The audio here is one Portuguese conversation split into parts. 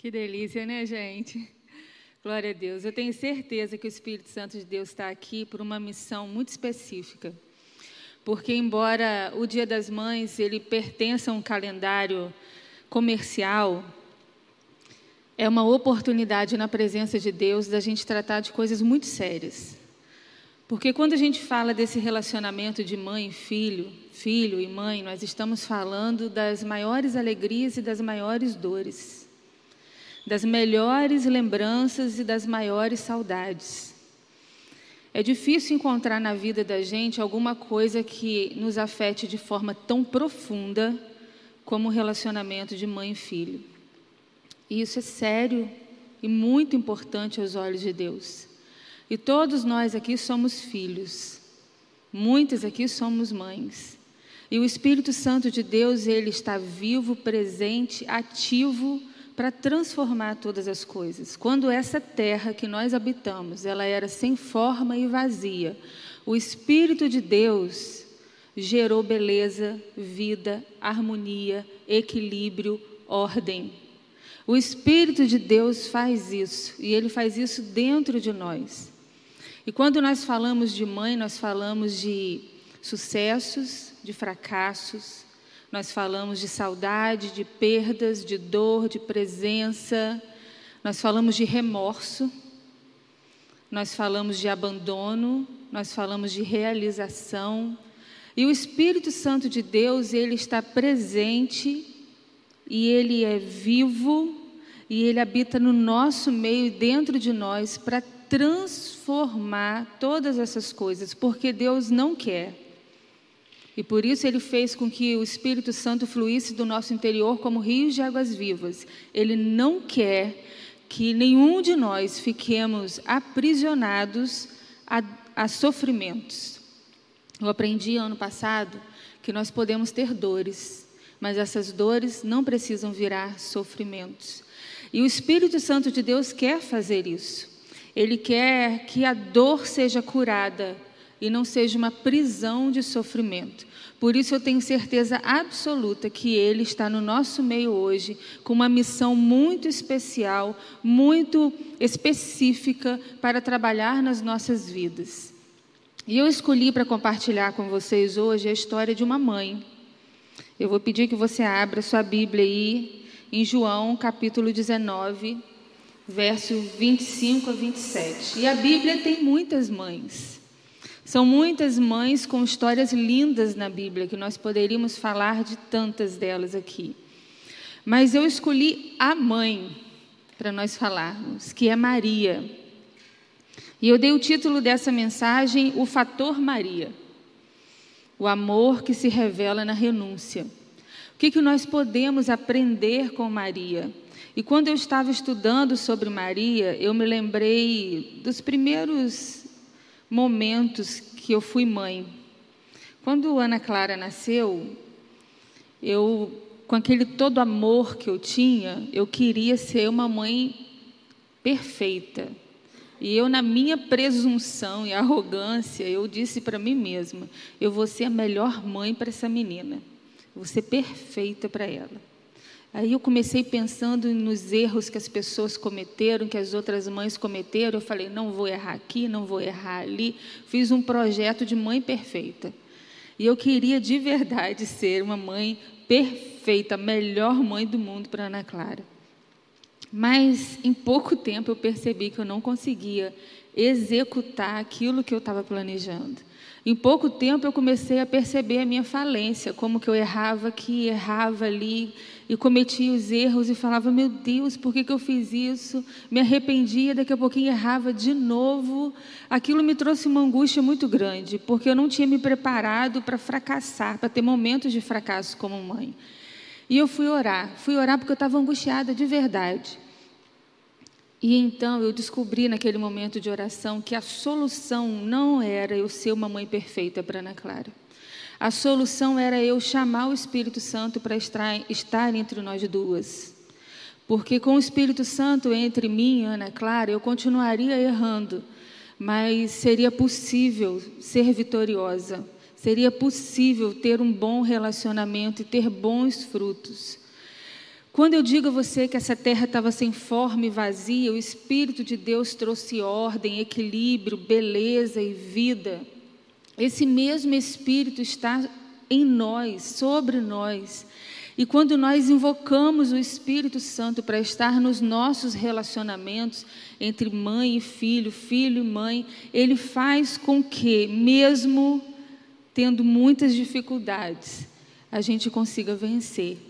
Que delícia, né, gente? Glória a Deus. Eu tenho certeza que o Espírito Santo de Deus está aqui por uma missão muito específica. Porque, embora o Dia das Mães ele pertença a um calendário comercial, é uma oportunidade na presença de Deus da gente tratar de coisas muito sérias. Porque quando a gente fala desse relacionamento de mãe e filho, filho e mãe, nós estamos falando das maiores alegrias e das maiores dores das melhores lembranças e das maiores saudades. É difícil encontrar na vida da gente alguma coisa que nos afete de forma tão profunda como o relacionamento de mãe e filho. E isso é sério e muito importante aos olhos de Deus. E todos nós aqui somos filhos. Muitas aqui somos mães. E o Espírito Santo de Deus, ele está vivo, presente, ativo para transformar todas as coisas. Quando essa terra que nós habitamos, ela era sem forma e vazia, o espírito de Deus gerou beleza, vida, harmonia, equilíbrio, ordem. O espírito de Deus faz isso, e ele faz isso dentro de nós. E quando nós falamos de mãe, nós falamos de sucessos, de fracassos, nós falamos de saudade, de perdas, de dor, de presença. Nós falamos de remorso. Nós falamos de abandono. Nós falamos de realização. E o Espírito Santo de Deus, ele está presente e ele é vivo e ele habita no nosso meio, dentro de nós, para transformar todas essas coisas, porque Deus não quer e por isso ele fez com que o Espírito Santo fluísse do nosso interior como rios de águas vivas. Ele não quer que nenhum de nós fiquemos aprisionados a, a sofrimentos. Eu aprendi ano passado que nós podemos ter dores, mas essas dores não precisam virar sofrimentos. E o Espírito Santo de Deus quer fazer isso. Ele quer que a dor seja curada e não seja uma prisão de sofrimento. Por isso eu tenho certeza absoluta que Ele está no nosso meio hoje com uma missão muito especial, muito específica para trabalhar nas nossas vidas. E eu escolhi para compartilhar com vocês hoje a história de uma mãe. Eu vou pedir que você abra sua Bíblia aí em João capítulo 19, verso 25 a 27. E a Bíblia tem muitas mães. São muitas mães com histórias lindas na Bíblia, que nós poderíamos falar de tantas delas aqui. Mas eu escolhi a mãe para nós falarmos, que é Maria. E eu dei o título dessa mensagem, O Fator Maria. O amor que se revela na renúncia. O que, que nós podemos aprender com Maria? E quando eu estava estudando sobre Maria, eu me lembrei dos primeiros momentos que eu fui mãe. Quando Ana Clara nasceu, eu, com aquele todo amor que eu tinha, eu queria ser uma mãe perfeita. E eu, na minha presunção e arrogância, eu disse para mim mesma: eu vou ser a melhor mãe para essa menina, eu vou ser perfeita para ela. Aí eu comecei pensando nos erros que as pessoas cometeram, que as outras mães cometeram. Eu falei, não vou errar aqui, não vou errar ali. Fiz um projeto de mãe perfeita. E eu queria de verdade ser uma mãe perfeita, a melhor mãe do mundo para Ana Clara. Mas em pouco tempo eu percebi que eu não conseguia executar aquilo que eu estava planejando. Em pouco tempo eu comecei a perceber a minha falência, como que eu errava aqui, errava ali, e cometia os erros e falava: Meu Deus, por que, que eu fiz isso? Me arrependia, daqui a pouquinho errava de novo. Aquilo me trouxe uma angústia muito grande, porque eu não tinha me preparado para fracassar, para ter momentos de fracasso como mãe. E eu fui orar, fui orar porque eu estava angustiada de verdade. E então eu descobri naquele momento de oração que a solução não era eu ser uma mãe perfeita para Ana Clara. A solução era eu chamar o Espírito Santo para estar entre nós duas. Porque com o Espírito Santo entre mim e Ana Clara, eu continuaria errando, mas seria possível ser vitoriosa, seria possível ter um bom relacionamento e ter bons frutos. Quando eu digo a você que essa terra estava sem forma e vazia, o Espírito de Deus trouxe ordem, equilíbrio, beleza e vida. Esse mesmo Espírito está em nós, sobre nós. E quando nós invocamos o Espírito Santo para estar nos nossos relacionamentos entre mãe e filho, filho e mãe, ele faz com que, mesmo tendo muitas dificuldades, a gente consiga vencer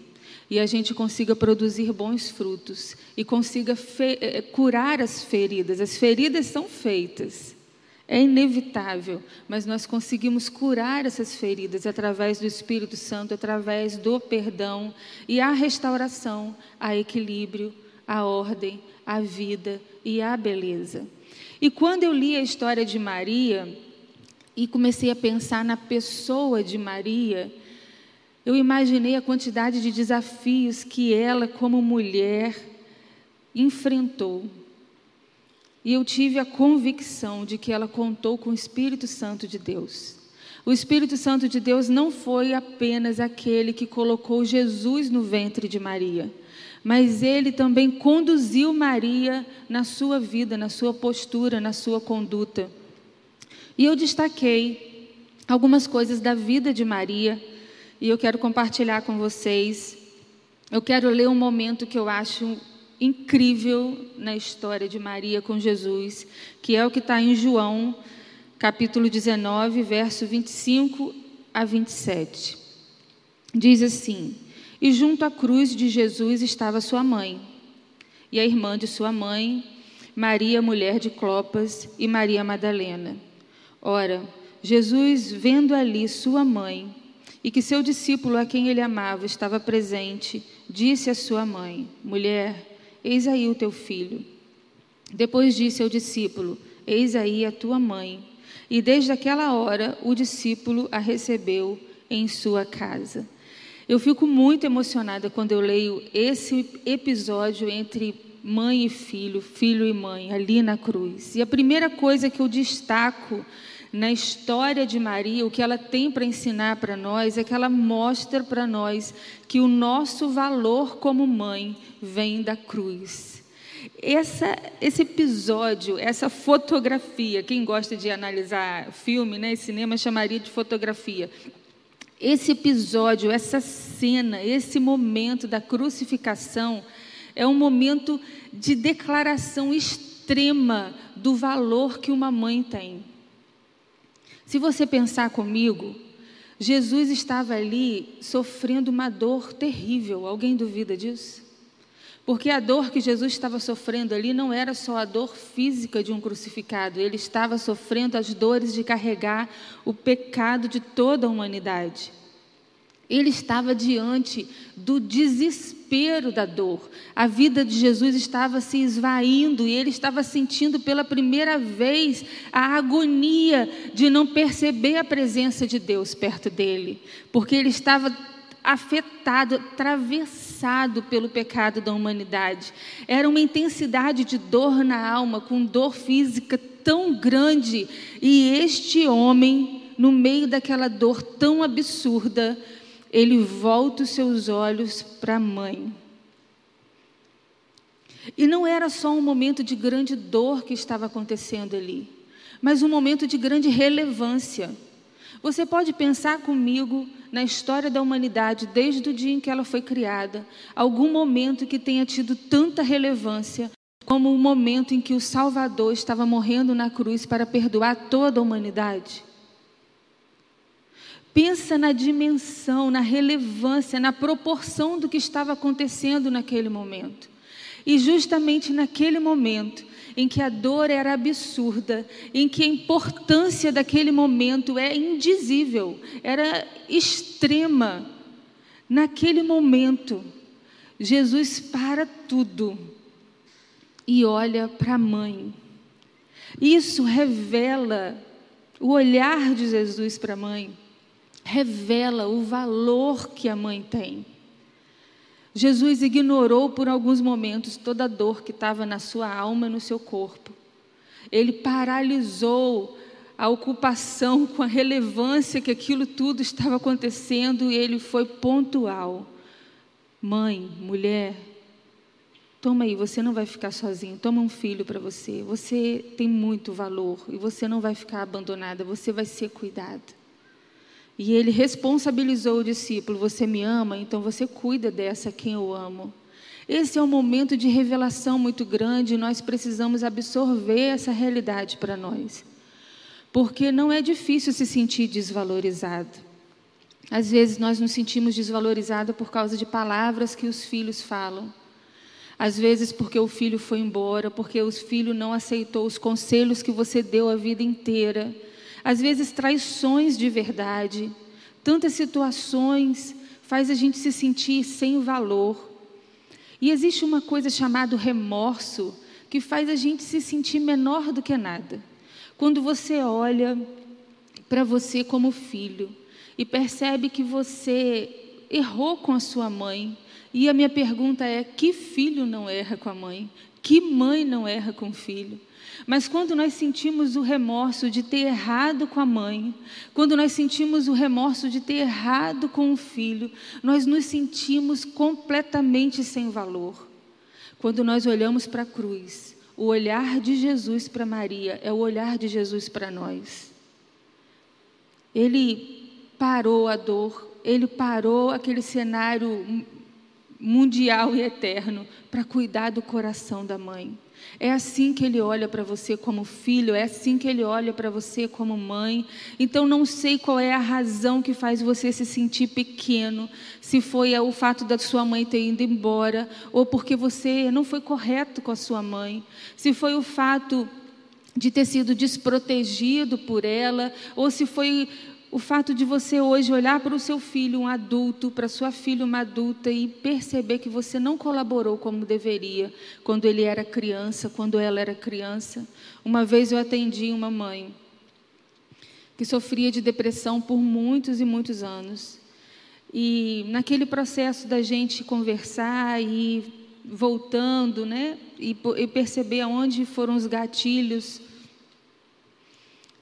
e a gente consiga produzir bons frutos e consiga eh, curar as feridas. As feridas são feitas, é inevitável, mas nós conseguimos curar essas feridas através do Espírito Santo, através do perdão e a restauração, a equilíbrio, a ordem, a vida e a beleza. E quando eu li a história de Maria e comecei a pensar na pessoa de Maria, eu imaginei a quantidade de desafios que ela, como mulher, enfrentou. E eu tive a convicção de que ela contou com o Espírito Santo de Deus. O Espírito Santo de Deus não foi apenas aquele que colocou Jesus no ventre de Maria, mas ele também conduziu Maria na sua vida, na sua postura, na sua conduta. E eu destaquei algumas coisas da vida de Maria e eu quero compartilhar com vocês. Eu quero ler um momento que eu acho incrível na história de Maria com Jesus, que é o que está em João, capítulo 19, verso 25 a 27. Diz assim: E junto à cruz de Jesus estava sua mãe, e a irmã de sua mãe, Maria, mulher de Clopas, e Maria Madalena. Ora, Jesus, vendo ali sua mãe, e que seu discípulo, a quem ele amava, estava presente, disse à sua mãe: Mulher, eis aí o teu filho. Depois disse ao discípulo: Eis aí a tua mãe. E desde aquela hora o discípulo a recebeu em sua casa. Eu fico muito emocionada quando eu leio esse episódio entre mãe e filho, filho e mãe, ali na cruz. E a primeira coisa que eu destaco na história de Maria, o que ela tem para ensinar para nós é que ela mostra para nós que o nosso valor como mãe vem da cruz. Essa, esse episódio, essa fotografia, quem gosta de analisar filme, né, cinema chamaria de fotografia. Esse episódio, essa cena, esse momento da crucificação é um momento de declaração extrema do valor que uma mãe tem. Se você pensar comigo, Jesus estava ali sofrendo uma dor terrível. Alguém duvida disso? Porque a dor que Jesus estava sofrendo ali não era só a dor física de um crucificado, ele estava sofrendo as dores de carregar o pecado de toda a humanidade. Ele estava diante do desespero da dor. A vida de Jesus estava se esvaindo e ele estava sentindo pela primeira vez a agonia de não perceber a presença de Deus perto dele, porque ele estava afetado, atravessado pelo pecado da humanidade. Era uma intensidade de dor na alma, com dor física tão grande, e este homem, no meio daquela dor tão absurda, ele volta os seus olhos para a mãe. E não era só um momento de grande dor que estava acontecendo ali, mas um momento de grande relevância. Você pode pensar comigo na história da humanidade, desde o dia em que ela foi criada, algum momento que tenha tido tanta relevância como o momento em que o Salvador estava morrendo na cruz para perdoar toda a humanidade? Pensa na dimensão, na relevância, na proporção do que estava acontecendo naquele momento. E justamente naquele momento em que a dor era absurda, em que a importância daquele momento é indizível, era extrema, naquele momento, Jesus para tudo e olha para a mãe. Isso revela o olhar de Jesus para a mãe revela o valor que a mãe tem. Jesus ignorou por alguns momentos toda a dor que estava na sua alma e no seu corpo. Ele paralisou a ocupação com a relevância que aquilo tudo estava acontecendo e ele foi pontual. Mãe, mulher, toma aí, você não vai ficar sozinho. Toma um filho para você. Você tem muito valor e você não vai ficar abandonada, você vai ser cuidada. E ele responsabilizou o discípulo: Você me ama, então você cuida dessa quem eu amo. Esse é um momento de revelação muito grande e nós precisamos absorver essa realidade para nós. Porque não é difícil se sentir desvalorizado. Às vezes nós nos sentimos desvalorizados por causa de palavras que os filhos falam. Às vezes porque o filho foi embora, porque o filho não aceitou os conselhos que você deu a vida inteira. Às vezes traições de verdade. Tantas situações faz a gente se sentir sem valor. E existe uma coisa chamada remorso, que faz a gente se sentir menor do que nada. Quando você olha para você como filho e percebe que você errou com a sua mãe, e a minha pergunta é: que filho não erra com a mãe? Que mãe não erra com o filho? Mas quando nós sentimos o remorso de ter errado com a mãe, quando nós sentimos o remorso de ter errado com o filho, nós nos sentimos completamente sem valor. Quando nós olhamos para a cruz, o olhar de Jesus para Maria é o olhar de Jesus para nós. Ele parou a dor, ele parou aquele cenário mundial e eterno para cuidar do coração da mãe. É assim que ele olha para você como filho, é assim que ele olha para você como mãe. Então não sei qual é a razão que faz você se sentir pequeno, se foi o fato da sua mãe ter ido embora, ou porque você não foi correto com a sua mãe, se foi o fato de ter sido desprotegido por ela, ou se foi o fato de você hoje olhar para o seu filho, um adulto, para sua filha, uma adulta, e perceber que você não colaborou como deveria quando ele era criança, quando ela era criança. Uma vez eu atendi uma mãe que sofria de depressão por muitos e muitos anos. E naquele processo da gente conversar e voltando, né, e, e perceber aonde foram os gatilhos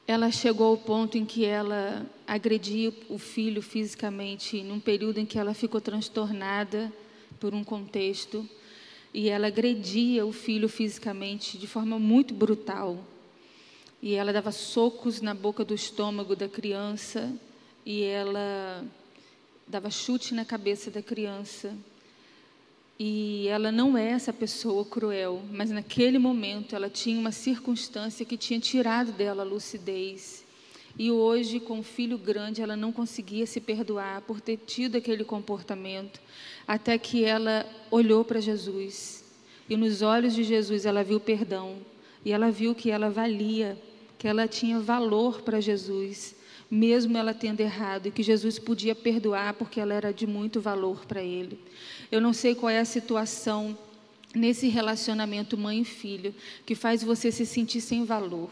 ela chegou ao ponto em que ela agredia o filho fisicamente, num período em que ela ficou transtornada por um contexto, e ela agredia o filho fisicamente de forma muito brutal. E ela dava socos na boca do estômago da criança, e ela dava chute na cabeça da criança. E ela não é essa pessoa cruel, mas naquele momento ela tinha uma circunstância que tinha tirado dela a lucidez. E hoje, com o filho grande, ela não conseguia se perdoar por ter tido aquele comportamento, até que ela olhou para Jesus. E nos olhos de Jesus ela viu perdão. E ela viu que ela valia, que ela tinha valor para Jesus, mesmo ela tendo errado, e que Jesus podia perdoar porque ela era de muito valor para ele. Eu não sei qual é a situação nesse relacionamento mãe e filho que faz você se sentir sem valor.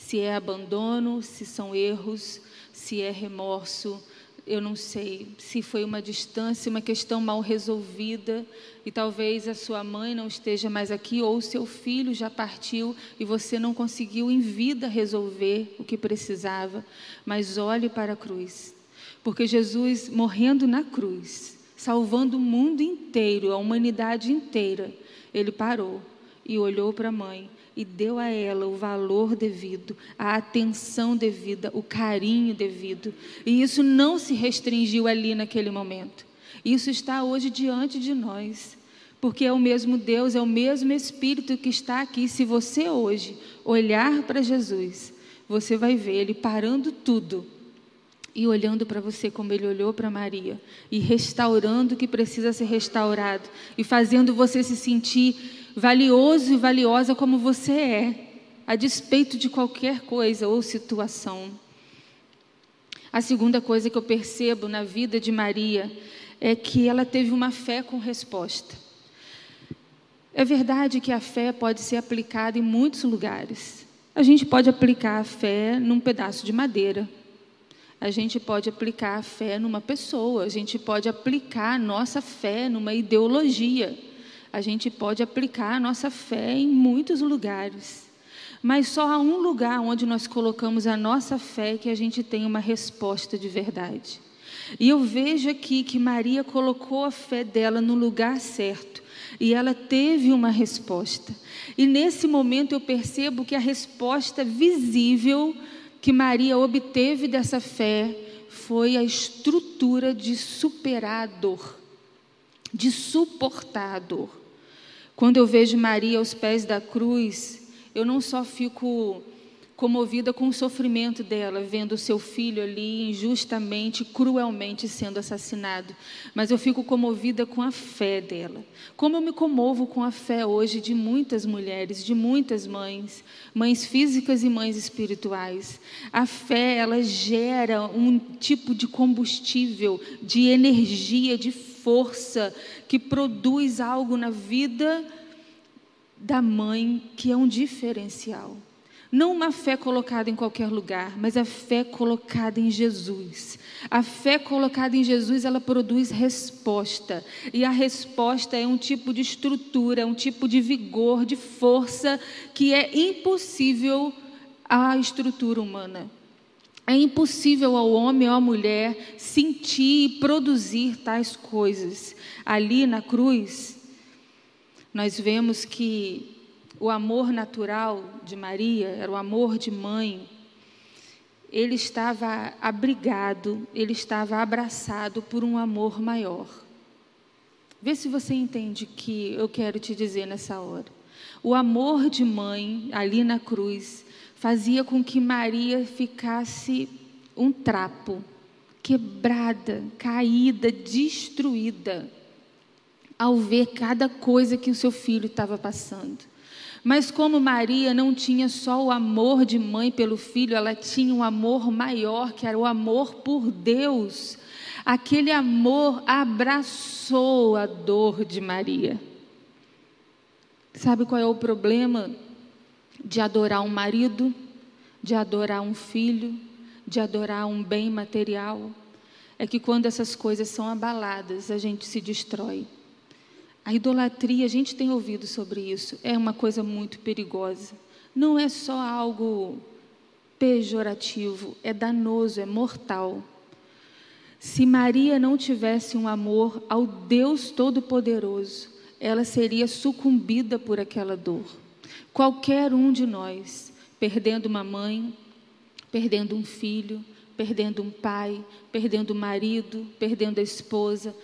Se é abandono, se são erros, se é remorso, eu não sei. Se foi uma distância, uma questão mal resolvida e talvez a sua mãe não esteja mais aqui ou seu filho já partiu e você não conseguiu em vida resolver o que precisava. Mas olhe para a cruz, porque Jesus morrendo na cruz salvando o mundo inteiro, a humanidade inteira, ele parou e olhou para a mãe e deu a ela o valor devido, a atenção devida, o carinho devido. E isso não se restringiu ali naquele momento. Isso está hoje diante de nós. Porque é o mesmo Deus, é o mesmo Espírito que está aqui. Se você hoje olhar para Jesus, você vai ver Ele parando tudo e olhando para você como ele olhou para Maria, e restaurando o que precisa ser restaurado, e fazendo você se sentir valioso e valiosa como você é, a despeito de qualquer coisa ou situação. A segunda coisa que eu percebo na vida de Maria é que ela teve uma fé com resposta. É verdade que a fé pode ser aplicada em muitos lugares. A gente pode aplicar a fé num pedaço de madeira, a gente pode aplicar a fé numa pessoa, a gente pode aplicar a nossa fé numa ideologia, a gente pode aplicar a nossa fé em muitos lugares. Mas só há um lugar onde nós colocamos a nossa fé que a gente tem uma resposta de verdade. E eu vejo aqui que Maria colocou a fé dela no lugar certo e ela teve uma resposta. E nesse momento eu percebo que a resposta visível que Maria obteve dessa fé foi a estrutura de superar a dor, de suportar a dor. Quando eu vejo Maria aos pés da cruz, eu não só fico comovida com o sofrimento dela, vendo o seu filho ali injustamente, cruelmente sendo assassinado. Mas eu fico comovida com a fé dela. Como eu me comovo com a fé hoje de muitas mulheres, de muitas mães, mães físicas e mães espirituais. A fé, ela gera um tipo de combustível, de energia, de força que produz algo na vida da mãe que é um diferencial. Não uma fé colocada em qualquer lugar, mas a fé colocada em Jesus. A fé colocada em Jesus, ela produz resposta. E a resposta é um tipo de estrutura, um tipo de vigor, de força que é impossível à estrutura humana. É impossível ao homem ou à mulher sentir e produzir tais coisas. Ali na cruz, nós vemos que o amor natural de Maria, era o amor de mãe, ele estava abrigado, ele estava abraçado por um amor maior. Vê se você entende o que eu quero te dizer nessa hora. O amor de mãe, ali na cruz, fazia com que Maria ficasse um trapo, quebrada, caída, destruída, ao ver cada coisa que o seu filho estava passando. Mas como Maria não tinha só o amor de mãe pelo filho, ela tinha um amor maior, que era o amor por Deus. Aquele amor abraçou a dor de Maria. Sabe qual é o problema de adorar um marido, de adorar um filho, de adorar um bem material? É que quando essas coisas são abaladas, a gente se destrói. A idolatria, a gente tem ouvido sobre isso, é uma coisa muito perigosa. Não é só algo pejorativo, é danoso, é mortal. Se Maria não tivesse um amor ao Deus Todo-Poderoso, ela seria sucumbida por aquela dor. Qualquer um de nós, perdendo uma mãe, perdendo um filho, perdendo um pai, perdendo o um marido, perdendo a esposa,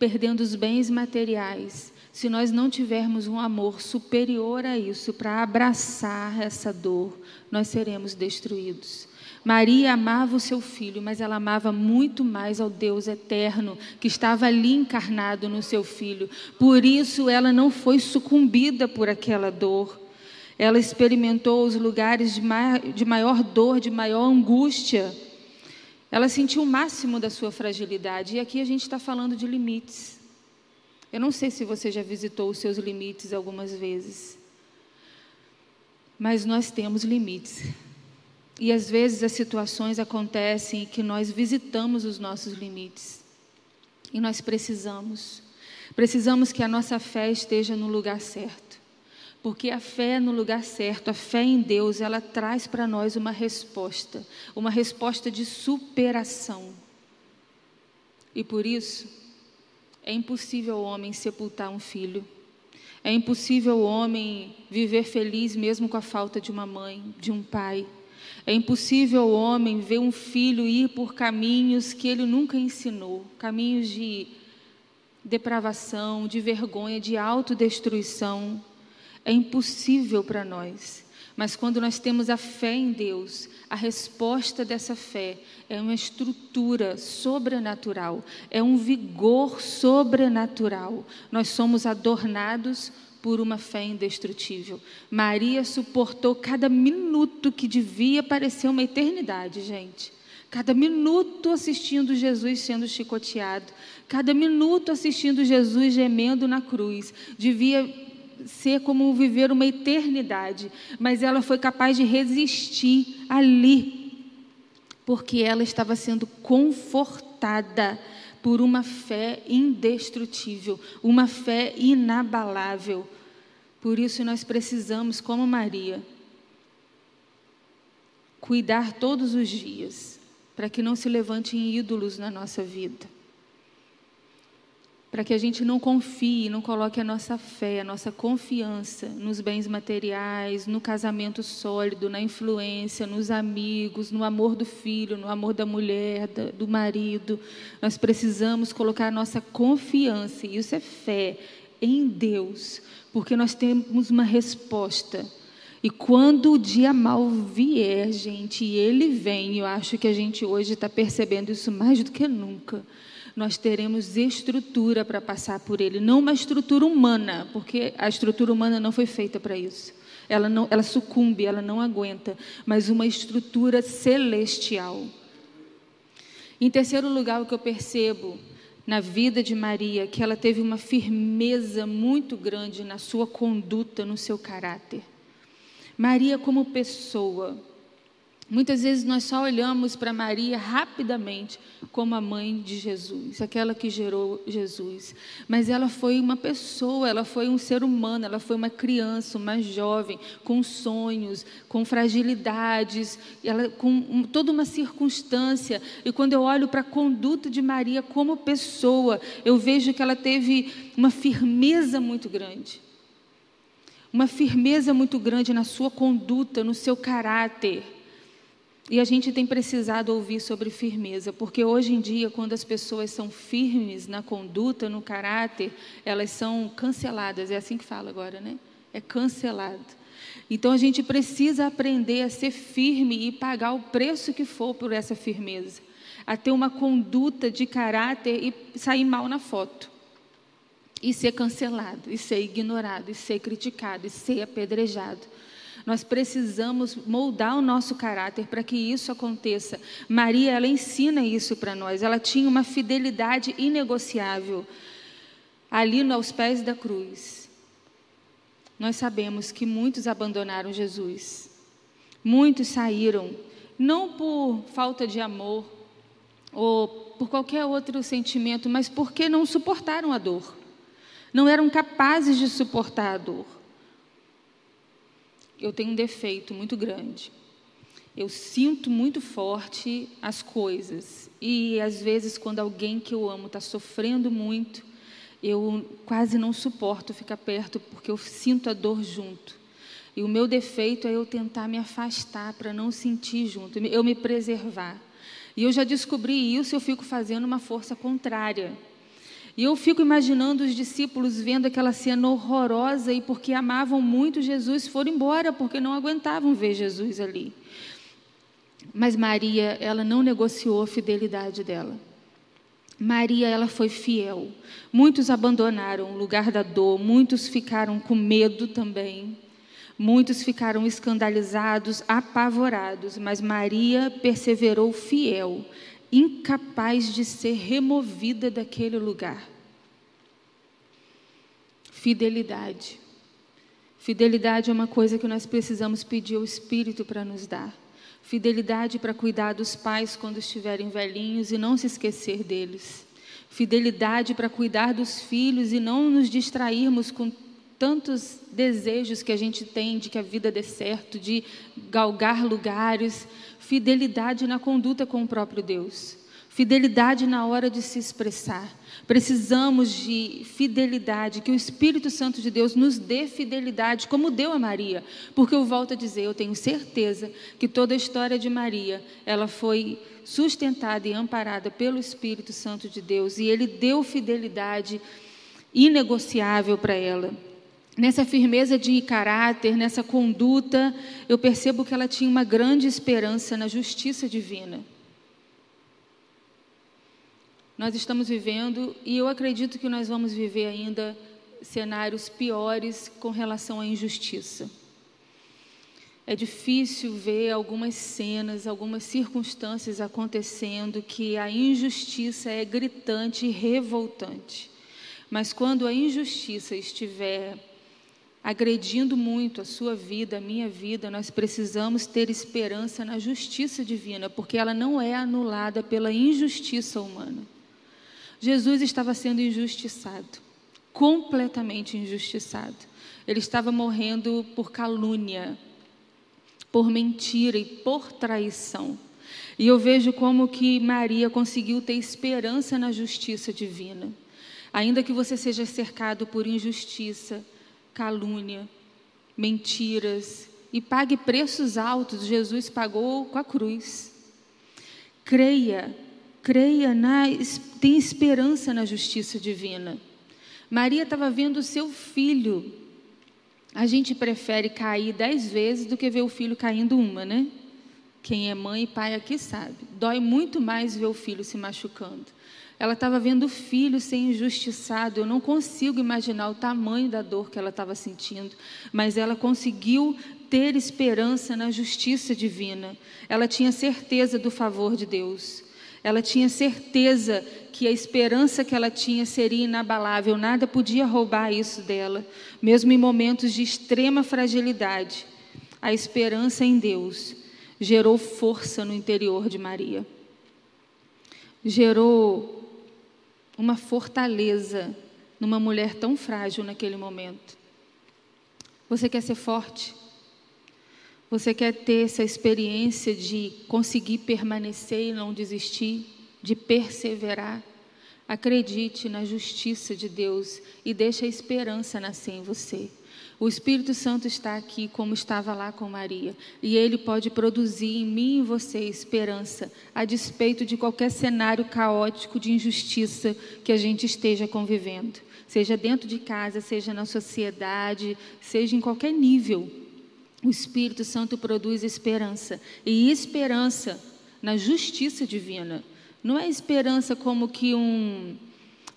perdendo os bens materiais, se nós não tivermos um amor superior a isso para abraçar essa dor, nós seremos destruídos. Maria amava o seu filho, mas ela amava muito mais ao Deus eterno que estava ali encarnado no seu filho. Por isso ela não foi sucumbida por aquela dor. Ela experimentou os lugares de maior, dor, de maior angústia. Ela sentiu o máximo da sua fragilidade. E aqui a gente está falando de limites. Eu não sei se você já visitou os seus limites algumas vezes. Mas nós temos limites. E às vezes as situações acontecem que nós visitamos os nossos limites. E nós precisamos. Precisamos que a nossa fé esteja no lugar certo. Porque a fé no lugar certo, a fé em Deus, ela traz para nós uma resposta, uma resposta de superação. E por isso, é impossível o homem sepultar um filho. É impossível o homem viver feliz mesmo com a falta de uma mãe, de um pai. É impossível o homem ver um filho ir por caminhos que ele nunca ensinou caminhos de depravação, de vergonha, de autodestruição. É impossível para nós. Mas quando nós temos a fé em Deus, a resposta dessa fé é uma estrutura sobrenatural, é um vigor sobrenatural. Nós somos adornados por uma fé indestrutível. Maria suportou cada minuto que devia parecer uma eternidade, gente. Cada minuto assistindo Jesus sendo chicoteado, cada minuto assistindo Jesus gemendo na cruz, devia ser como viver uma eternidade, mas ela foi capaz de resistir ali, porque ela estava sendo confortada por uma fé indestrutível, uma fé inabalável. Por isso nós precisamos, como Maria, cuidar todos os dias para que não se levantem ídolos na nossa vida. Para que a gente não confie, não coloque a nossa fé, a nossa confiança nos bens materiais, no casamento sólido, na influência, nos amigos, no amor do filho, no amor da mulher, do marido. Nós precisamos colocar a nossa confiança, e isso é fé, em Deus, porque nós temos uma resposta e quando o dia mal vier, gente, e ele vem, eu acho que a gente hoje está percebendo isso mais do que nunca. Nós teremos estrutura para passar por ele, não uma estrutura humana, porque a estrutura humana não foi feita para isso. Ela, não, ela sucumbe, ela não aguenta, mas uma estrutura celestial. Em terceiro lugar, o que eu percebo na vida de Maria, que ela teve uma firmeza muito grande na sua conduta, no seu caráter. Maria como pessoa. Muitas vezes nós só olhamos para Maria rapidamente como a mãe de Jesus, aquela que gerou Jesus. Mas ela foi uma pessoa, ela foi um ser humano, ela foi uma criança, uma jovem, com sonhos, com fragilidades, ela, com toda uma circunstância. E quando eu olho para a conduta de Maria como pessoa, eu vejo que ela teve uma firmeza muito grande uma firmeza muito grande na sua conduta, no seu caráter. E a gente tem precisado ouvir sobre firmeza, porque hoje em dia, quando as pessoas são firmes na conduta, no caráter, elas são canceladas. É assim que fala agora, né? É cancelado. Então a gente precisa aprender a ser firme e pagar o preço que for por essa firmeza, a ter uma conduta de caráter e sair mal na foto e ser cancelado, e ser ignorado, e ser criticado, e ser apedrejado. Nós precisamos moldar o nosso caráter para que isso aconteça. Maria, ela ensina isso para nós. Ela tinha uma fidelidade inegociável ali aos pés da cruz. Nós sabemos que muitos abandonaram Jesus. Muitos saíram, não por falta de amor ou por qualquer outro sentimento, mas porque não suportaram a dor não eram capazes de suportar a dor. Eu tenho um defeito muito grande. Eu sinto muito forte as coisas. E às vezes, quando alguém que eu amo está sofrendo muito, eu quase não suporto ficar perto porque eu sinto a dor junto. E o meu defeito é eu tentar me afastar para não sentir junto, eu me preservar. E eu já descobri isso, eu fico fazendo uma força contrária. E eu fico imaginando os discípulos vendo aquela cena horrorosa e porque amavam muito Jesus foram embora porque não aguentavam ver Jesus ali. Mas Maria, ela não negociou a fidelidade dela. Maria, ela foi fiel. Muitos abandonaram o lugar da dor, muitos ficaram com medo também. Muitos ficaram escandalizados, apavorados, mas Maria perseverou fiel incapaz de ser removida daquele lugar. Fidelidade. Fidelidade é uma coisa que nós precisamos pedir ao Espírito para nos dar. Fidelidade para cuidar dos pais quando estiverem velhinhos e não se esquecer deles. Fidelidade para cuidar dos filhos e não nos distrairmos com tantos desejos que a gente tem de que a vida dê certo, de galgar lugares, fidelidade na conduta com o próprio Deus, fidelidade na hora de se expressar. Precisamos de fidelidade, que o Espírito Santo de Deus nos dê fidelidade, como deu a Maria, porque eu volto a dizer, eu tenho certeza que toda a história de Maria, ela foi sustentada e amparada pelo Espírito Santo de Deus, e ele deu fidelidade inegociável para ela nessa firmeza de caráter, nessa conduta, eu percebo que ela tinha uma grande esperança na justiça divina. Nós estamos vivendo, e eu acredito que nós vamos viver ainda cenários piores com relação à injustiça. É difícil ver algumas cenas, algumas circunstâncias acontecendo que a injustiça é gritante e revoltante. Mas quando a injustiça estiver agredindo muito a sua vida, a minha vida, nós precisamos ter esperança na justiça divina, porque ela não é anulada pela injustiça humana. Jesus estava sendo injustiçado, completamente injustiçado. Ele estava morrendo por calúnia, por mentira e por traição. E eu vejo como que Maria conseguiu ter esperança na justiça divina. Ainda que você seja cercado por injustiça, calúnia, mentiras e pague preços altos, Jesus pagou com a cruz. Creia, creia, na, tem esperança na justiça divina. Maria estava vendo o seu filho. A gente prefere cair dez vezes do que ver o filho caindo uma, né? Quem é mãe e pai aqui sabe. Dói muito mais ver o filho se machucando. Ela estava vendo o filho ser injustiçado. Eu não consigo imaginar o tamanho da dor que ela estava sentindo, mas ela conseguiu ter esperança na justiça divina. Ela tinha certeza do favor de Deus. Ela tinha certeza que a esperança que ela tinha seria inabalável, nada podia roubar isso dela, mesmo em momentos de extrema fragilidade. A esperança em Deus gerou força no interior de Maria. Gerou uma fortaleza numa mulher tão frágil naquele momento. Você quer ser forte? Você quer ter essa experiência de conseguir permanecer e não desistir, de perseverar? Acredite na justiça de Deus e deixe a esperança nascer em você. O Espírito Santo está aqui como estava lá com Maria, e ele pode produzir em mim e em você esperança, a despeito de qualquer cenário caótico de injustiça que a gente esteja convivendo, seja dentro de casa, seja na sociedade, seja em qualquer nível. O Espírito Santo produz esperança, e esperança na justiça divina. Não é esperança como que um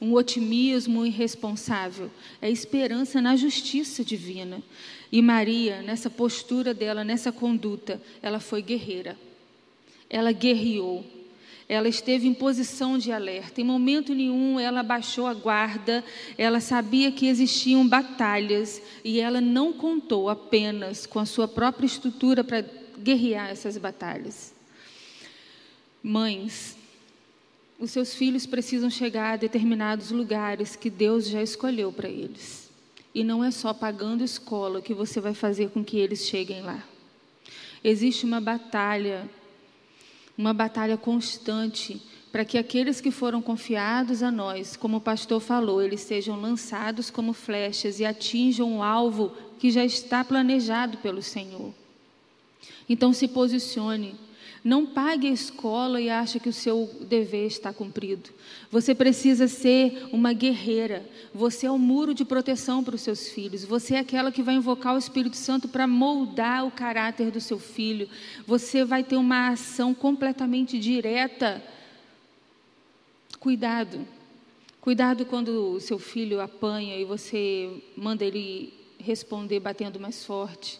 um otimismo irresponsável, é esperança na justiça divina. E Maria, nessa postura dela, nessa conduta, ela foi guerreira. Ela guerreou. Ela esteve em posição de alerta. Em momento nenhum ela baixou a guarda. Ela sabia que existiam batalhas e ela não contou apenas com a sua própria estrutura para guerrear essas batalhas. Mães, os seus filhos precisam chegar a determinados lugares que Deus já escolheu para eles. E não é só pagando escola que você vai fazer com que eles cheguem lá. Existe uma batalha, uma batalha constante para que aqueles que foram confiados a nós, como o pastor falou, eles sejam lançados como flechas e atinjam o alvo que já está planejado pelo Senhor. Então se posicione não pague a escola e ache que o seu dever está cumprido. Você precisa ser uma guerreira. Você é o um muro de proteção para os seus filhos. Você é aquela que vai invocar o Espírito Santo para moldar o caráter do seu filho. Você vai ter uma ação completamente direta. Cuidado. Cuidado quando o seu filho apanha e você manda ele responder batendo mais forte.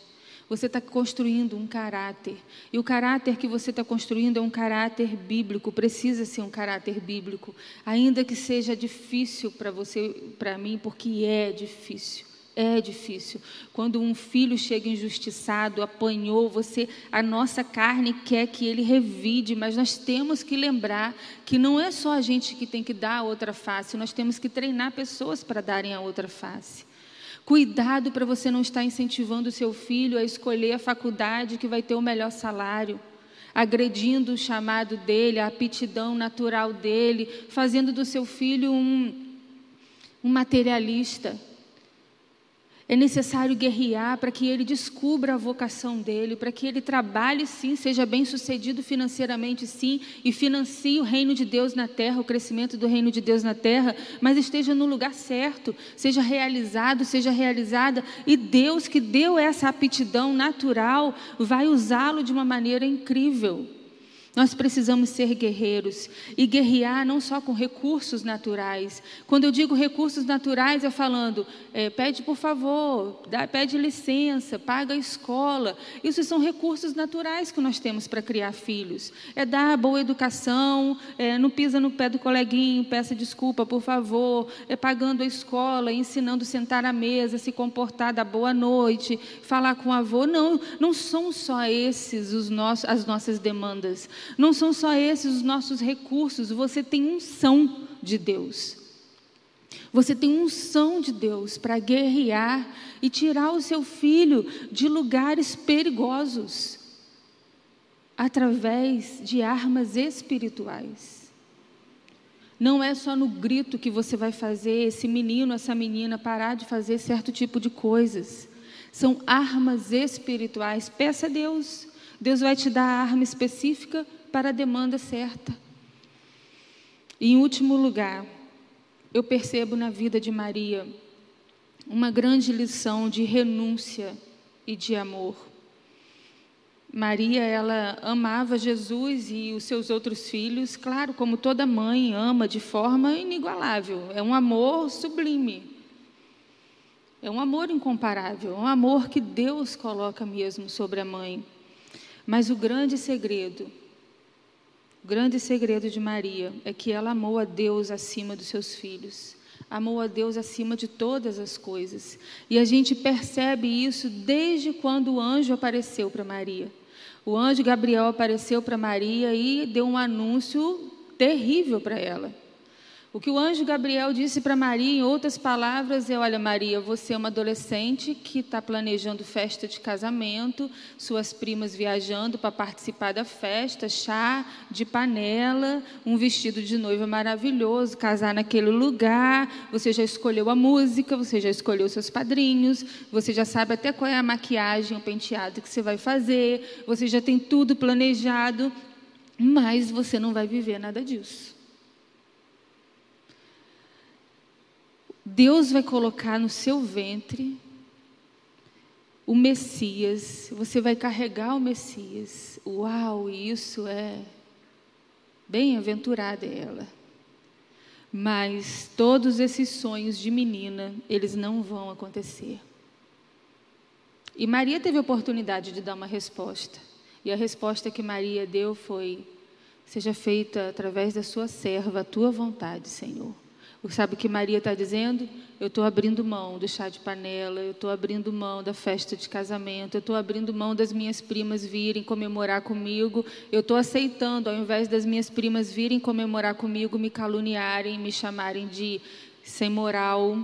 Você está construindo um caráter. E o caráter que você está construindo é um caráter bíblico, precisa ser um caráter bíblico. Ainda que seja difícil para você, para mim, porque é difícil. É difícil. Quando um filho chega injustiçado, apanhou, você, a nossa carne quer que ele revide, mas nós temos que lembrar que não é só a gente que tem que dar a outra face, nós temos que treinar pessoas para darem a outra face. Cuidado para você não estar incentivando o seu filho a escolher a faculdade que vai ter o melhor salário, agredindo o chamado dele, a aptidão natural dele, fazendo do seu filho um, um materialista. É necessário guerrear para que ele descubra a vocação dele, para que ele trabalhe sim, seja bem sucedido financeiramente sim, e financie o reino de Deus na terra, o crescimento do reino de Deus na terra, mas esteja no lugar certo, seja realizado, seja realizada, e Deus que deu essa aptidão natural vai usá-lo de uma maneira incrível. Nós precisamos ser guerreiros e guerrear não só com recursos naturais. Quando eu digo recursos naturais, é falando, é, pede por favor, dá, pede licença, paga a escola. Isso são recursos naturais que nós temos para criar filhos. É dar boa educação, é, não pisa no pé do coleguinho, peça desculpa, por favor, é pagando a escola, ensinando a sentar à mesa, se comportar, dar boa noite, falar com o avô. Não, não são só esses os nossos, as nossas demandas. Não são só esses os nossos recursos, você tem unção de Deus. Você tem unção de Deus para guerrear e tirar o seu filho de lugares perigosos. através de armas espirituais. Não é só no grito que você vai fazer esse menino, essa menina parar de fazer certo tipo de coisas. São armas espirituais. Peça a Deus. Deus vai te dar a arma específica para a demanda certa. E, em último lugar, eu percebo na vida de Maria uma grande lição de renúncia e de amor. Maria, ela amava Jesus e os seus outros filhos, claro, como toda mãe ama de forma inigualável. É um amor sublime. É um amor incomparável, é um amor que Deus coloca mesmo sobre a mãe. Mas o grande segredo, o grande segredo de Maria é que ela amou a Deus acima dos seus filhos amou a Deus acima de todas as coisas. E a gente percebe isso desde quando o anjo apareceu para Maria. O anjo Gabriel apareceu para Maria e deu um anúncio terrível para ela. O que o anjo Gabriel disse para Maria, em outras palavras, é: Olha, Maria, você é uma adolescente que está planejando festa de casamento, suas primas viajando para participar da festa, chá de panela, um vestido de noiva maravilhoso, casar naquele lugar. Você já escolheu a música, você já escolheu seus padrinhos, você já sabe até qual é a maquiagem, o penteado que você vai fazer, você já tem tudo planejado, mas você não vai viver nada disso. Deus vai colocar no seu ventre o Messias, você vai carregar o Messias. Uau, isso é bem-aventurada ela. Mas todos esses sonhos de menina, eles não vão acontecer. E Maria teve a oportunidade de dar uma resposta. E a resposta que Maria deu foi: Seja feita através da sua serva a tua vontade, Senhor. Sabe o que Maria está dizendo? Eu estou abrindo mão do chá de panela, eu estou abrindo mão da festa de casamento, eu estou abrindo mão das minhas primas virem comemorar comigo, eu estou aceitando, ao invés das minhas primas virem comemorar comigo, me caluniarem, me chamarem de sem moral,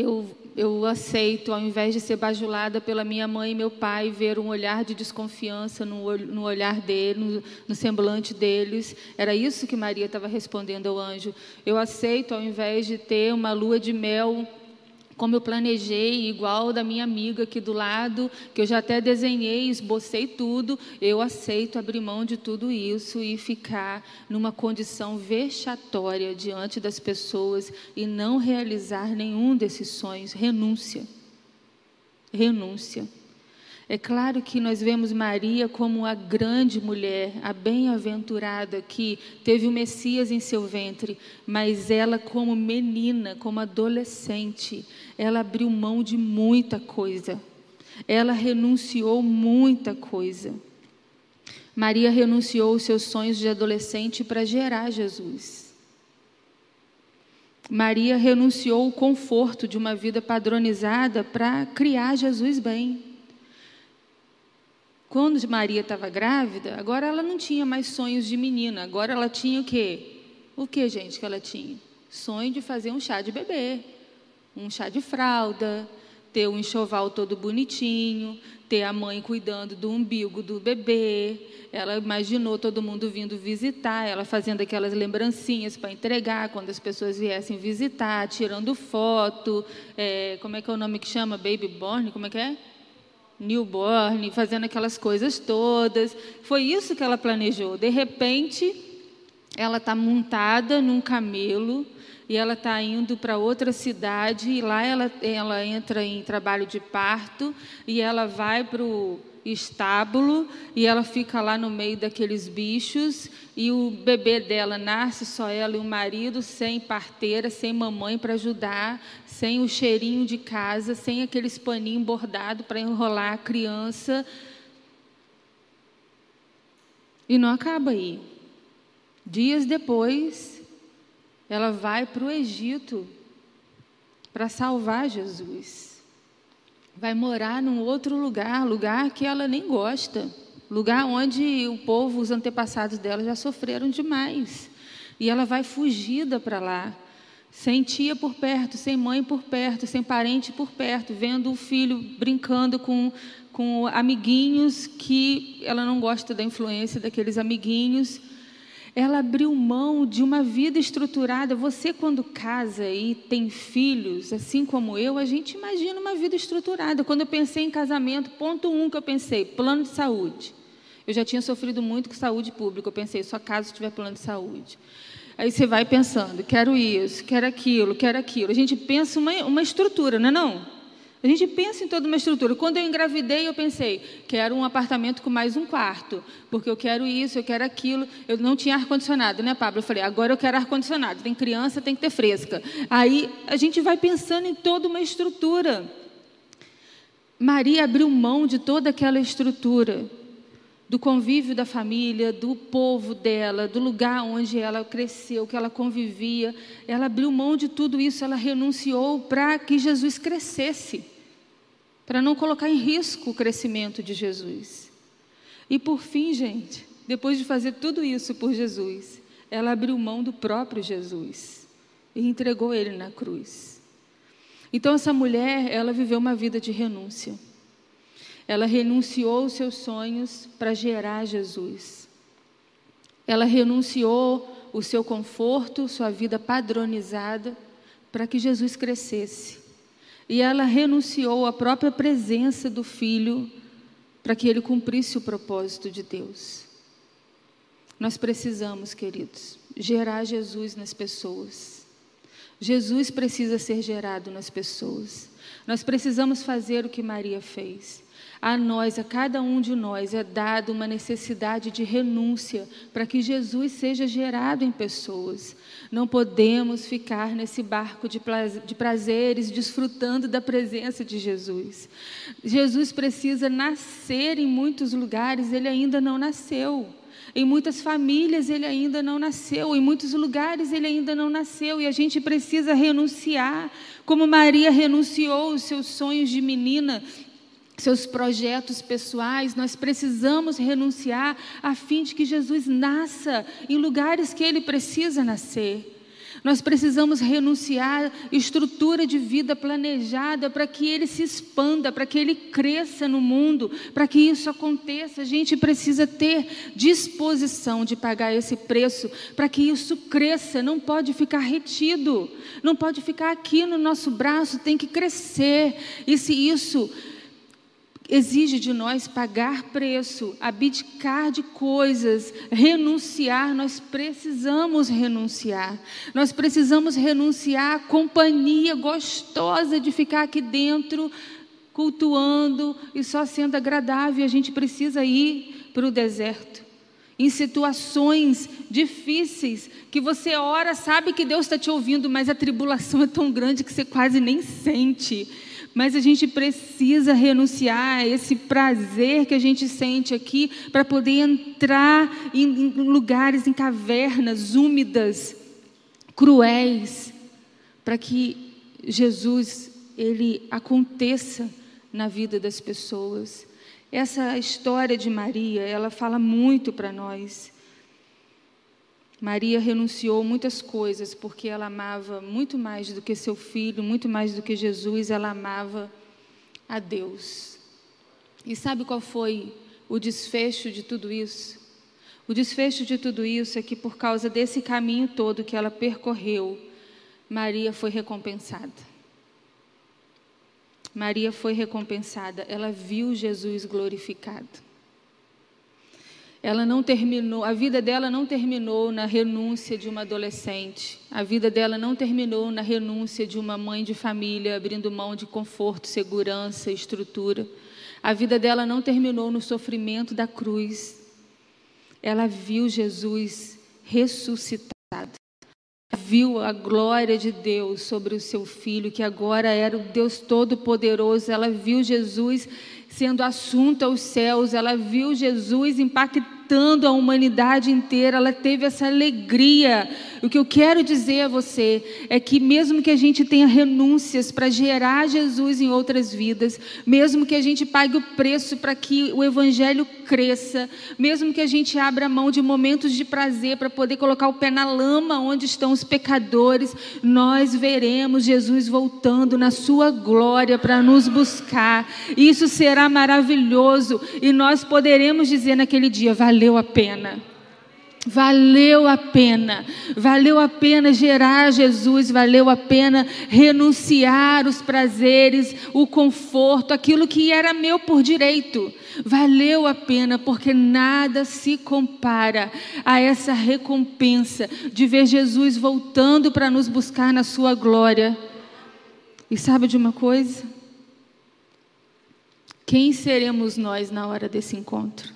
eu, eu aceito, ao invés de ser bajulada pela minha mãe e meu pai, ver um olhar de desconfiança no, no olhar dele, no, no semblante deles. Era isso que Maria estava respondendo ao anjo. Eu aceito, ao invés de ter uma lua de mel como eu planejei, igual da minha amiga aqui do lado, que eu já até desenhei, esbocei tudo, eu aceito abrir mão de tudo isso e ficar numa condição vexatória diante das pessoas e não realizar nenhum desses sonhos. Renúncia. Renúncia. É claro que nós vemos Maria como a grande mulher, a bem-aventurada que teve o Messias em seu ventre, mas ela, como menina, como adolescente, ela abriu mão de muita coisa. Ela renunciou muita coisa. Maria renunciou os seus sonhos de adolescente para gerar Jesus. Maria renunciou o conforto de uma vida padronizada para criar Jesus bem. Quando Maria estava grávida, agora ela não tinha mais sonhos de menina, agora ela tinha o quê? O que, gente, que ela tinha? Sonho de fazer um chá de bebê, um chá de fralda, ter um enxoval todo bonitinho, ter a mãe cuidando do umbigo do bebê. Ela imaginou todo mundo vindo visitar, ela fazendo aquelas lembrancinhas para entregar quando as pessoas viessem visitar, tirando foto. É, como é que é o nome que chama? Baby born? Como é que é? Newborn, fazendo aquelas coisas todas. Foi isso que ela planejou. De repente, ela está montada num camelo e ela está indo para outra cidade e lá ela, ela entra em trabalho de parto e ela vai para o estábulo e ela fica lá no meio daqueles bichos e o bebê dela nasce só ela e o marido sem parteira, sem mamãe para ajudar, sem o cheirinho de casa, sem aqueles paninhos bordados para enrolar a criança. E não acaba aí. Dias depois, ela vai para o Egito para salvar Jesus vai morar num outro lugar, lugar que ela nem gosta, lugar onde o povo, os antepassados dela já sofreram demais. E ela vai fugida para lá, sem tia por perto, sem mãe por perto, sem parente por perto, vendo o filho brincando com, com amiguinhos que ela não gosta da influência daqueles amiguinhos. Ela abriu mão de uma vida estruturada. Você, quando casa e tem filhos, assim como eu, a gente imagina uma vida estruturada. Quando eu pensei em casamento, ponto um que eu pensei: plano de saúde. Eu já tinha sofrido muito com saúde pública. Eu pensei, só caso tiver plano de saúde. Aí você vai pensando, quero isso, quero aquilo, quero aquilo. A gente pensa uma, uma estrutura, não é não? A gente pensa em toda uma estrutura. Quando eu engravidei, eu pensei, quero um apartamento com mais um quarto, porque eu quero isso, eu quero aquilo. Eu não tinha ar-condicionado, né, Pablo? Eu falei, agora eu quero ar-condicionado. Tem criança, tem que ter fresca. Aí a gente vai pensando em toda uma estrutura. Maria abriu mão de toda aquela estrutura do convívio da família, do povo dela, do lugar onde ela cresceu, que ela convivia. Ela abriu mão de tudo isso, ela renunciou para que Jesus crescesse, para não colocar em risco o crescimento de Jesus. E por fim, gente, depois de fazer tudo isso por Jesus, ela abriu mão do próprio Jesus e entregou ele na cruz. Então essa mulher, ela viveu uma vida de renúncia. Ela renunciou os seus sonhos para gerar Jesus. Ela renunciou o seu conforto, sua vida padronizada, para que Jesus crescesse. E ela renunciou à própria presença do filho para que ele cumprisse o propósito de Deus. Nós precisamos, queridos, gerar Jesus nas pessoas. Jesus precisa ser gerado nas pessoas. Nós precisamos fazer o que Maria fez a nós, a cada um de nós, é dado uma necessidade de renúncia para que Jesus seja gerado em pessoas. Não podemos ficar nesse barco de prazeres, desfrutando da presença de Jesus. Jesus precisa nascer em muitos lugares, ele ainda não nasceu. Em muitas famílias ele ainda não nasceu, em muitos lugares ele ainda não nasceu, e a gente precisa renunciar, como Maria renunciou os seus sonhos de menina seus projetos pessoais, nós precisamos renunciar a fim de que Jesus nasça em lugares que ele precisa nascer. Nós precisamos renunciar estrutura de vida planejada para que ele se expanda, para que ele cresça no mundo, para que isso aconteça. A gente precisa ter disposição de pagar esse preço para que isso cresça. Não pode ficar retido, não pode ficar aqui no nosso braço, tem que crescer. E se isso exige de nós pagar preço, abdicar de coisas, renunciar. Nós precisamos renunciar. Nós precisamos renunciar à companhia gostosa de ficar aqui dentro, cultuando e só sendo agradável. A gente precisa ir para o deserto. Em situações difíceis, que você ora, sabe que Deus está te ouvindo, mas a tribulação é tão grande que você quase nem sente. Mas a gente precisa renunciar a esse prazer que a gente sente aqui para poder entrar em, lugares, em cavernas úmidas, cruéis, para que Jesus ele aconteça na vida das pessoas. Essa história de Maria, ela fala muito para nós. Maria renunciou muitas coisas porque ela amava muito mais do que seu filho, muito mais do que Jesus, ela amava a Deus. E sabe qual foi o desfecho de tudo isso? O desfecho de tudo isso é que por causa desse caminho todo que ela percorreu, Maria foi recompensada. Maria foi recompensada, ela viu Jesus glorificado. Ela não terminou, a vida dela não terminou na renúncia de uma adolescente. A vida dela não terminou na renúncia de uma mãe de família, abrindo mão de conforto, segurança, estrutura. A vida dela não terminou no sofrimento da cruz. Ela viu Jesus ressuscitado. Viu a glória de Deus sobre o seu filho, que agora era o Deus Todo-Poderoso. Ela viu Jesus sendo assunto aos céus, ela viu Jesus impactando a humanidade inteira, ela teve essa alegria o que eu quero dizer a você é que, mesmo que a gente tenha renúncias para gerar Jesus em outras vidas, mesmo que a gente pague o preço para que o Evangelho cresça, mesmo que a gente abra mão de momentos de prazer para poder colocar o pé na lama onde estão os pecadores, nós veremos Jesus voltando na Sua glória para nos buscar. Isso será maravilhoso e nós poderemos dizer naquele dia: valeu a pena. Valeu a pena, valeu a pena gerar Jesus, valeu a pena renunciar os prazeres, o conforto, aquilo que era meu por direito. Valeu a pena, porque nada se compara a essa recompensa de ver Jesus voltando para nos buscar na Sua glória. E sabe de uma coisa? Quem seremos nós na hora desse encontro?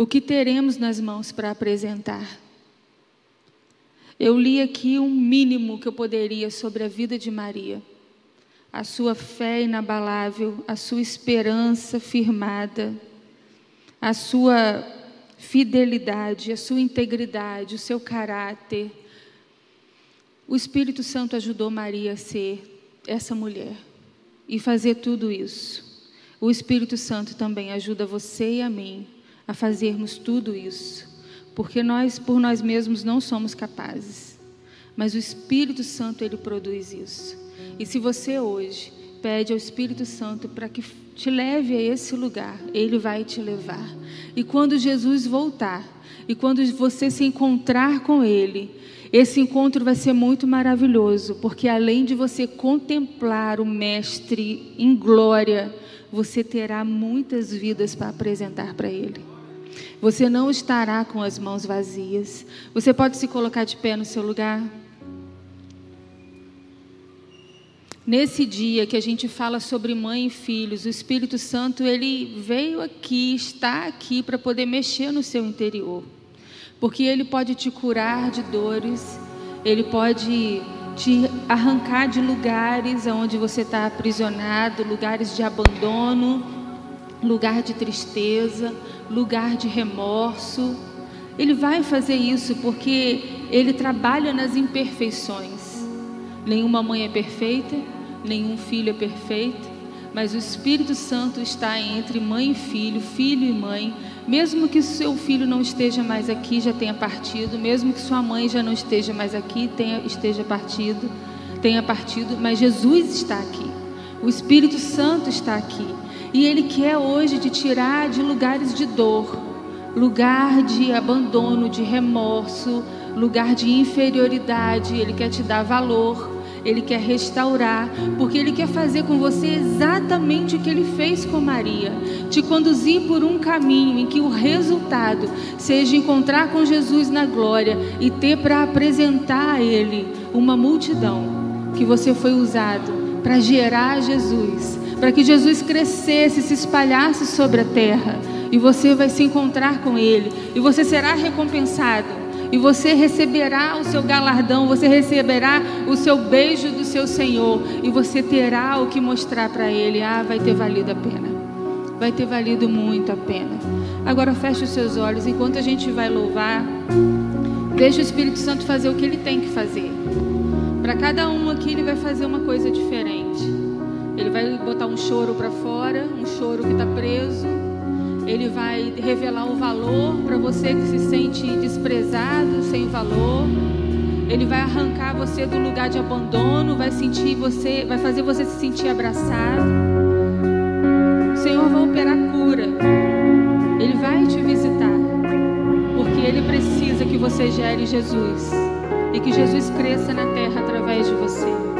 O que teremos nas mãos para apresentar. Eu li aqui um mínimo que eu poderia sobre a vida de Maria. A sua fé inabalável, a sua esperança firmada, a sua fidelidade, a sua integridade, o seu caráter. O Espírito Santo ajudou Maria a ser essa mulher e fazer tudo isso. O Espírito Santo também ajuda você e a mim a fazermos tudo isso, porque nós, por nós mesmos, não somos capazes. Mas o Espírito Santo, ele produz isso. E se você hoje pede ao Espírito Santo para que te leve a esse lugar, ele vai te levar. E quando Jesus voltar, e quando você se encontrar com ele, esse encontro vai ser muito maravilhoso, porque além de você contemplar o Mestre em glória, você terá muitas vidas para apresentar para ele. Você não estará com as mãos vazias. Você pode se colocar de pé no seu lugar? Nesse dia que a gente fala sobre mãe e filhos, o Espírito Santo ele veio aqui, está aqui para poder mexer no seu interior. Porque ele pode te curar de dores, ele pode te arrancar de lugares onde você está aprisionado, lugares de abandono, lugar de tristeza, lugar de remorso. Ele vai fazer isso porque ele trabalha nas imperfeições. Nenhuma mãe é perfeita, nenhum filho é perfeito, mas o Espírito Santo está entre mãe e filho, filho e mãe. Mesmo que seu filho não esteja mais aqui, já tenha partido, mesmo que sua mãe já não esteja mais aqui, tenha, esteja partido, tenha partido, mas Jesus está aqui. O Espírito Santo está aqui. E Ele quer hoje te tirar de lugares de dor, lugar de abandono, de remorso, lugar de inferioridade. Ele quer te dar valor, Ele quer restaurar, porque Ele quer fazer com você exatamente o que Ele fez com Maria: te conduzir por um caminho em que o resultado seja encontrar com Jesus na glória e ter para apresentar a Ele uma multidão que você foi usado para gerar Jesus para que Jesus crescesse, se espalhasse sobre a terra, e você vai se encontrar com Ele, e você será recompensado, e você receberá o seu galardão, você receberá o seu beijo do seu Senhor, e você terá o que mostrar para Ele. Ah, vai ter valido a pena, vai ter valido muito a pena. Agora feche os seus olhos, enquanto a gente vai louvar, deixa o Espírito Santo fazer o que ele tem que fazer. Para cada um aqui, ele vai fazer uma coisa diferente. Ele vai botar um choro para fora, um choro que está preso. Ele vai revelar o valor para você que se sente desprezado, sem valor. Ele vai arrancar você do lugar de abandono, vai sentir você, vai fazer você se sentir abraçado. O Senhor vai operar cura. Ele vai te visitar. Porque ele precisa que você gere Jesus e que Jesus cresça na terra através de você.